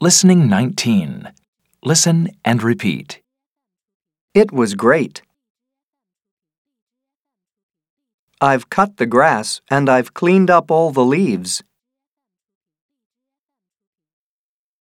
Listening 19. Listen and repeat. It was great. I've cut the grass and I've cleaned up all the leaves.